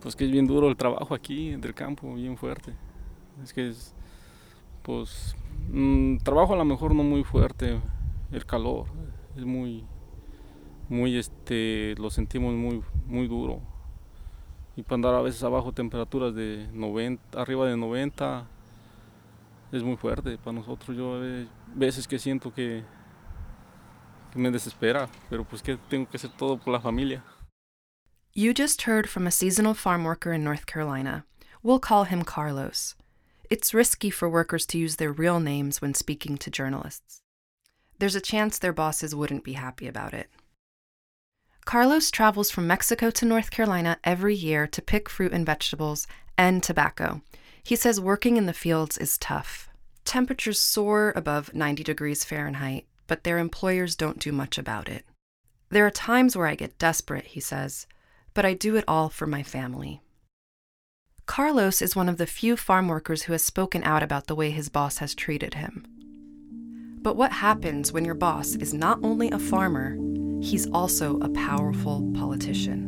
pues que es bien duro el trabajo aquí del campo, bien fuerte. Es que es, pues, mm, trabajo a lo mejor no muy fuerte, el calor es muy, muy, este, lo sentimos muy, muy duro. Y para andar a veces abajo temperaturas de 90, arriba de 90, es muy fuerte para nosotros. Yo a veces que siento que, que me desespera, pero pues que tengo que hacer todo por la familia. You just heard from a seasonal farm worker in North Carolina. We'll call him Carlos. It's risky for workers to use their real names when speaking to journalists. There's a chance their bosses wouldn't be happy about it. Carlos travels from Mexico to North Carolina every year to pick fruit and vegetables and tobacco. He says working in the fields is tough. Temperatures soar above 90 degrees Fahrenheit, but their employers don't do much about it. There are times where I get desperate, he says, but I do it all for my family. Carlos is one of the few farm workers who has spoken out about the way his boss has treated him. But what happens when your boss is not only a farmer, he's also a powerful politician?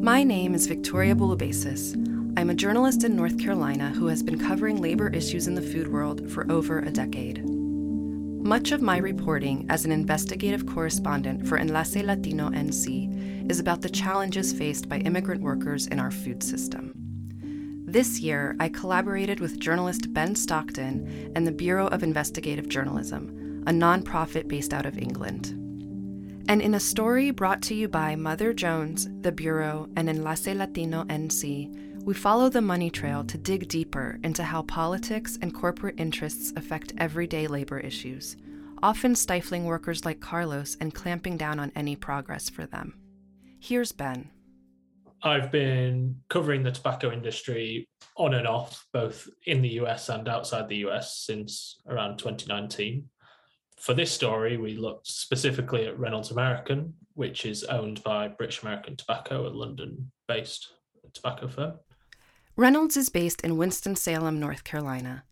My name is Victoria Bouloubasis. I'm a journalist in North Carolina who has been covering labor issues in the food world for over a decade. Much of my reporting as an investigative correspondent for Enlace Latino NC is about the challenges faced by immigrant workers in our food system. This year, I collaborated with journalist Ben Stockton and the Bureau of Investigative Journalism, a nonprofit based out of England. And in a story brought to you by Mother Jones, the Bureau, and Enlace Latino NC, we follow the money trail to dig deeper into how politics and corporate interests affect everyday labor issues, often stifling workers like Carlos and clamping down on any progress for them. Here's Ben. I've been covering the tobacco industry on and off, both in the US and outside the US, since around 2019. For this story, we looked specifically at Reynolds American, which is owned by British American Tobacco, a London based tobacco firm. Reynolds is based in Winston-Salem, North Carolina.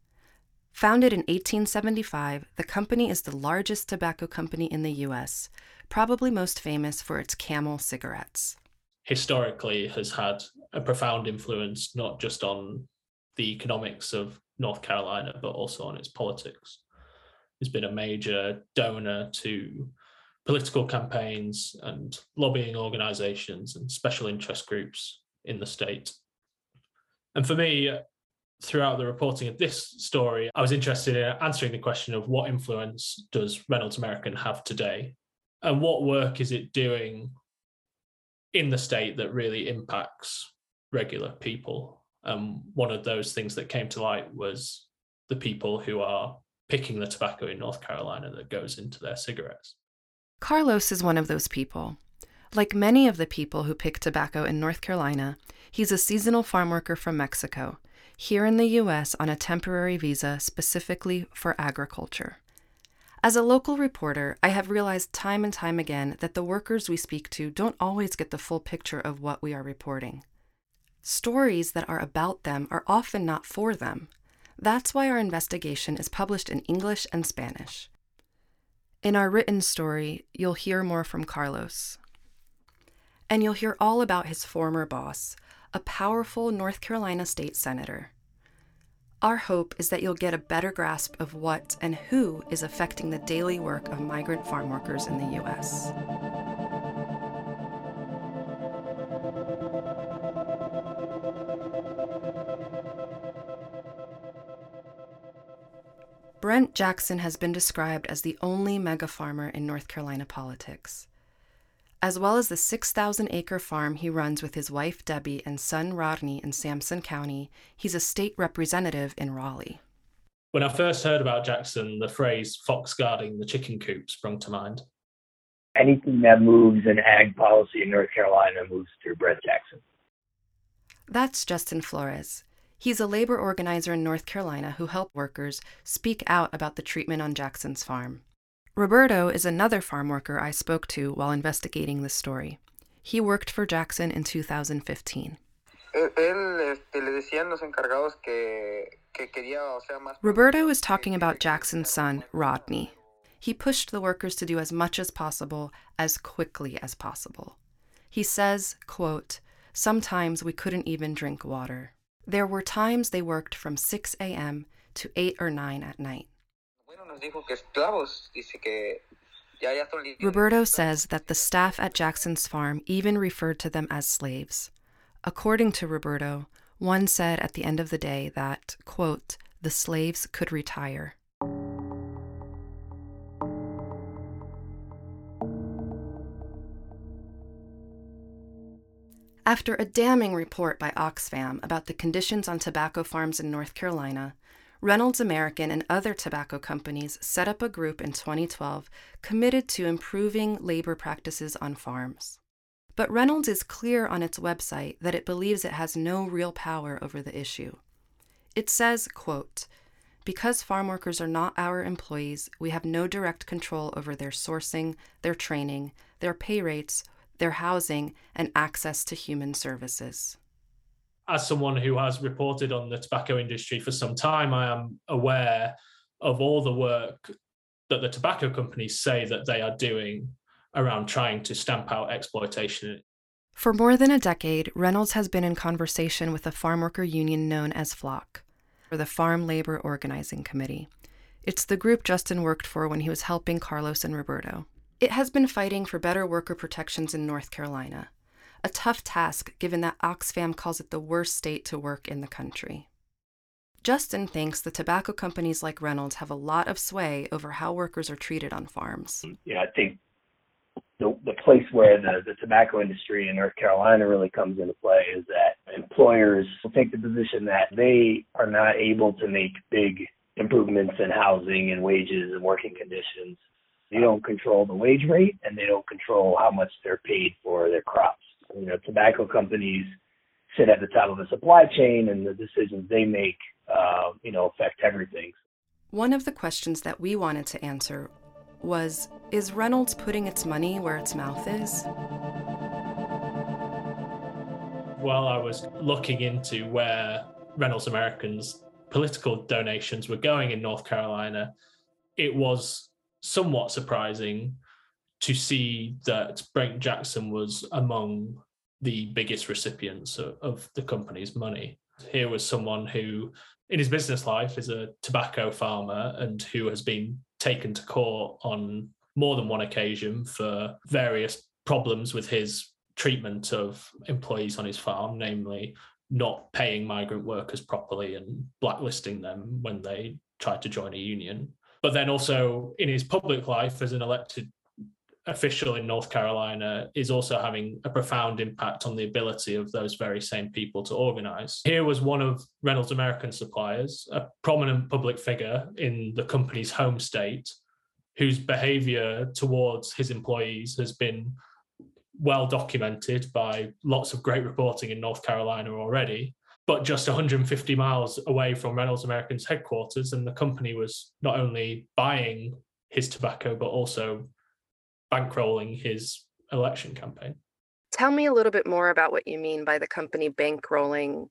Founded in 1875, the company is the largest tobacco company in the US, probably most famous for its camel cigarettes. Historically has had a profound influence not just on the economics of North Carolina but also on its politics. It's been a major donor to political campaigns and lobbying organizations and special interest groups in the state and for me, throughout the reporting of this story, I was interested in answering the question of what influence does Reynolds American have today? And what work is it doing in the state that really impacts regular people? And one of those things that came to light was the people who are picking the tobacco in North Carolina that goes into their cigarettes. Carlos is one of those people. Like many of the people who pick tobacco in North Carolina, he's a seasonal farm worker from Mexico, here in the U.S. on a temporary visa specifically for agriculture. As a local reporter, I have realized time and time again that the workers we speak to don't always get the full picture of what we are reporting. Stories that are about them are often not for them. That's why our investigation is published in English and Spanish. In our written story, you'll hear more from Carlos and you'll hear all about his former boss, a powerful North Carolina state senator. Our hope is that you'll get a better grasp of what and who is affecting the daily work of migrant farm workers in the U.S. Brent Jackson has been described as the only mega farmer in North Carolina politics as well as the 6,000 acre farm he runs with his wife Debbie and son Rodney in Sampson County. He's a state representative in Raleigh. When I first heard about Jackson, the phrase fox guarding the chicken coop sprung to mind. Anything that moves in ag policy in North Carolina moves through Brent Jackson. That's Justin Flores. He's a labor organizer in North Carolina who helped workers speak out about the treatment on Jackson's farm. Roberto is another farm worker I spoke to while investigating this story. He worked for Jackson in 2015. Roberto is talking about Jackson's son, Rodney. He pushed the workers to do as much as possible, as quickly as possible. He says, quote, Sometimes we couldn't even drink water. There were times they worked from 6 a.m. to 8 or 9 at night. Roberto says that the staff at Jackson's farm even referred to them as slaves. According to Roberto, one said at the end of the day that, quote, the slaves could retire. After a damning report by Oxfam about the conditions on tobacco farms in North Carolina, Reynolds American and other tobacco companies set up a group in 2012 committed to improving labor practices on farms. But Reynolds is clear on its website that it believes it has no real power over the issue. It says, quote, because farm workers are not our employees, we have no direct control over their sourcing, their training, their pay rates, their housing, and access to human services as someone who has reported on the tobacco industry for some time, I am aware of all the work that the tobacco companies say that they are doing around trying to stamp out exploitation. For more than a decade, Reynolds has been in conversation with a farm worker union known as FLOC, or the Farm Labor Organizing Committee. It's the group Justin worked for when he was helping Carlos and Roberto. It has been fighting for better worker protections in North Carolina a tough task given that Oxfam calls it the worst state to work in the country. Justin thinks the tobacco companies like Reynolds have a lot of sway over how workers are treated on farms. Um, yeah, I think the, the place where the, the tobacco industry in North Carolina really comes into play is that employers will take the position that they are not able to make big improvements in housing and wages and working conditions. They don't control the wage rate and they don't control how much they're paid for their crops you know, tobacco companies sit at the top of the supply chain, and the decisions they make, uh, you know, affect everything. One of the questions that we wanted to answer was Is Reynolds putting its money where its mouth is? While I was looking into where Reynolds Americans' political donations were going in North Carolina, it was somewhat surprising to see that Brent Jackson was among the biggest recipients of, of, the company's money. Here was someone who, in his business life, is a tobacco farmer and who has been taken to court on more than one occasion for various problems with his treatment of employees on his farm, namely not paying migrant workers properly and blacklisting them when they tried to join a union. But then also in his public life as an elected official in North Carolina is also having a profound impact on the ability of those very same people to organize. Here was one of Reynolds American suppliers, a prominent public figure in the company's home state, whose behavior towards his employees has been well documented by lots of great reporting in North Carolina already. But just 150 miles away from Reynolds American's headquarters, and the company was not only buying his tobacco, but also bankrolling his election campaign. Tell me a little bit more about what you mean by the company bankrolling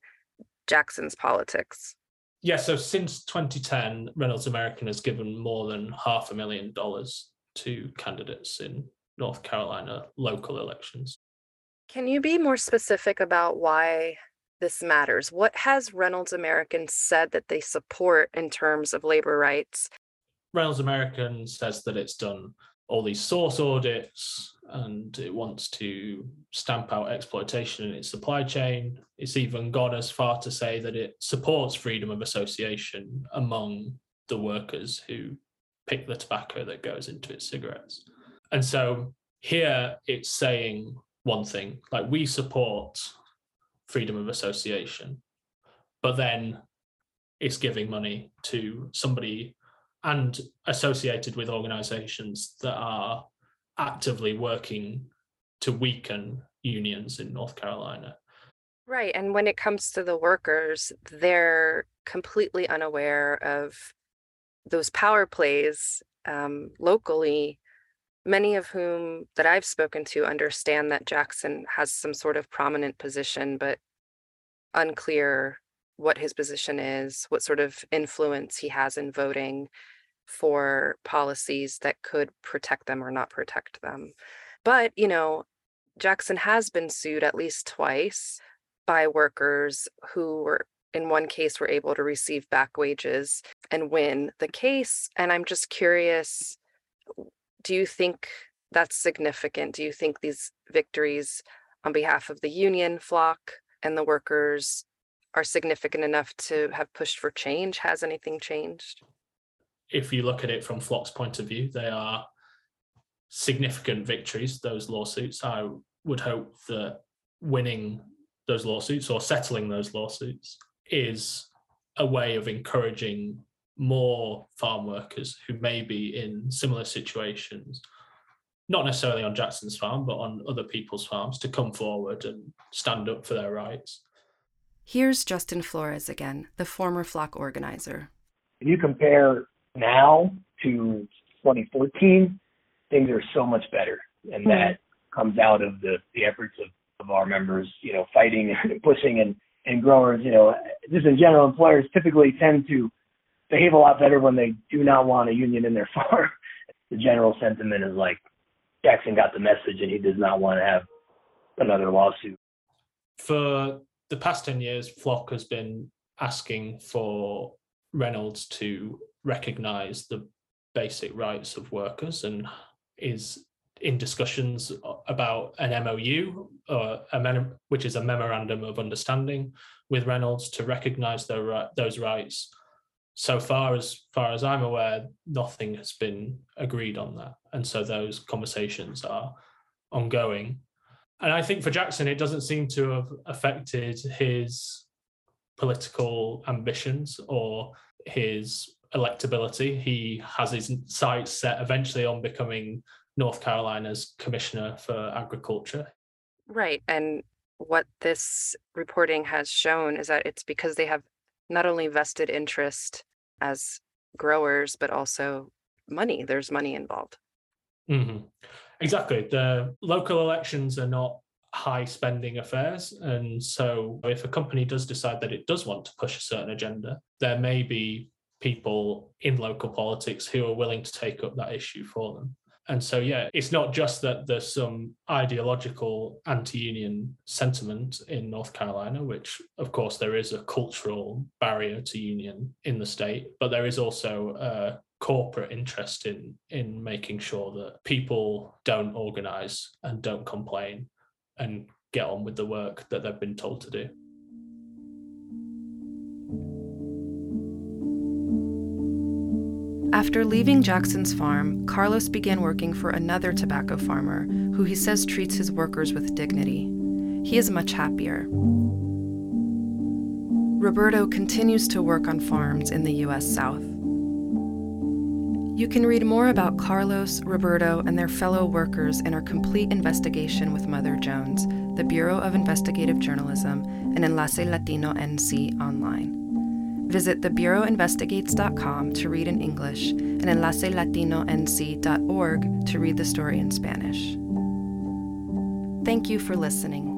Jackson's politics. Yeah, so since 2010, Reynolds American has given more than half a million dollars to candidates in North Carolina local elections. Can you be more specific about why this matters? What has Reynolds American said that they support in terms of labor rights? Reynolds American says that it's done all these source audits and it wants to stamp out exploitation in its supply chain. It's even gone as far to say that it supports freedom of association among the workers who pick the tobacco that goes into its cigarettes. And so here it's saying one thing like we support freedom of association, but then it's giving money to somebody and associated with organizations that are actively working to weaken unions in North Carolina. Right. And when it comes to the workers, they're completely unaware of those power plays um, locally, many of whom that I've spoken to understand that Jackson has some sort of prominent position, but unclear what his position is, what sort of influence he has in voting for policies that could protect them or not protect them. But, you know, Jackson has been sued at least twice by workers who were in one case were able to receive back wages and win the case and i'm just curious do you think that's significant do you think these victories on behalf of the union FLOC and the workers are significant enough to have pushed for change? Has anything changed? If you look at it from FLOC's point of view they are significant victories those lawsuits. I would hope that winning those lawsuits or settling those lawsuits is a way of encouraging more farm workers who may be in similar situations, not necessarily on Jackson's farm, but on other people's farms, to come forward and stand up for their rights. Here's Justin Flores again, the former FLOC organizer. If you compare now to 2014, things are so much better. And hmm. that comes out of the, the efforts of, of our members, you know, fighting and pushing and and growers, you know, just in general, employers typically tend to behave a lot better when they do not want a union in their farm. the general sentiment is like Jackson got the message and he does not want to have another lawsuit. For the past 10 years, FLOC has been asking for Reynolds to recognize the basic rights of workers and is in discussions about an MOU, mem- which is a memorandum of understanding with Reynolds to recognise those rights. So far as far as I'm aware, nothing has been agreed on that, and so those conversations are ongoing. And I think for Jackson, it doesn't seem to have affected his political ambitions or his electability. He has his sights set eventually on becoming North Carolina's Commissioner for Agriculture. Right. And what this reporting has shown is that it's because they have not only vested interest as growers, but also money. There's money involved. Mm-hmm. Exactly. The local elections are not high spending affairs. And so if a company does decide that it does want to push a certain agenda, there may be people in local politics who are willing to take up that issue for them. And so, yeah, it's not just that there's some ideological anti union sentiment in North Carolina, which, of course, there is a cultural barrier to union in the state, but there is also a corporate interest in, in making sure that people don't organize and don't complain and get on with the work that they've been told to do. After leaving Jackson's farm, Carlos began working for another tobacco farmer who he says treats his workers with dignity. He is much happier. Roberto continues to work on farms in the U.S. South. You can read more about Carlos, Roberto, and their fellow workers in our complete investigation with Mother Jones, the Bureau of Investigative Journalism, and Enlace Latino NC online. Visit thebureauinvestigates.com to read in English and enlacelatino.nc.org to read the story in Spanish. Thank you for listening.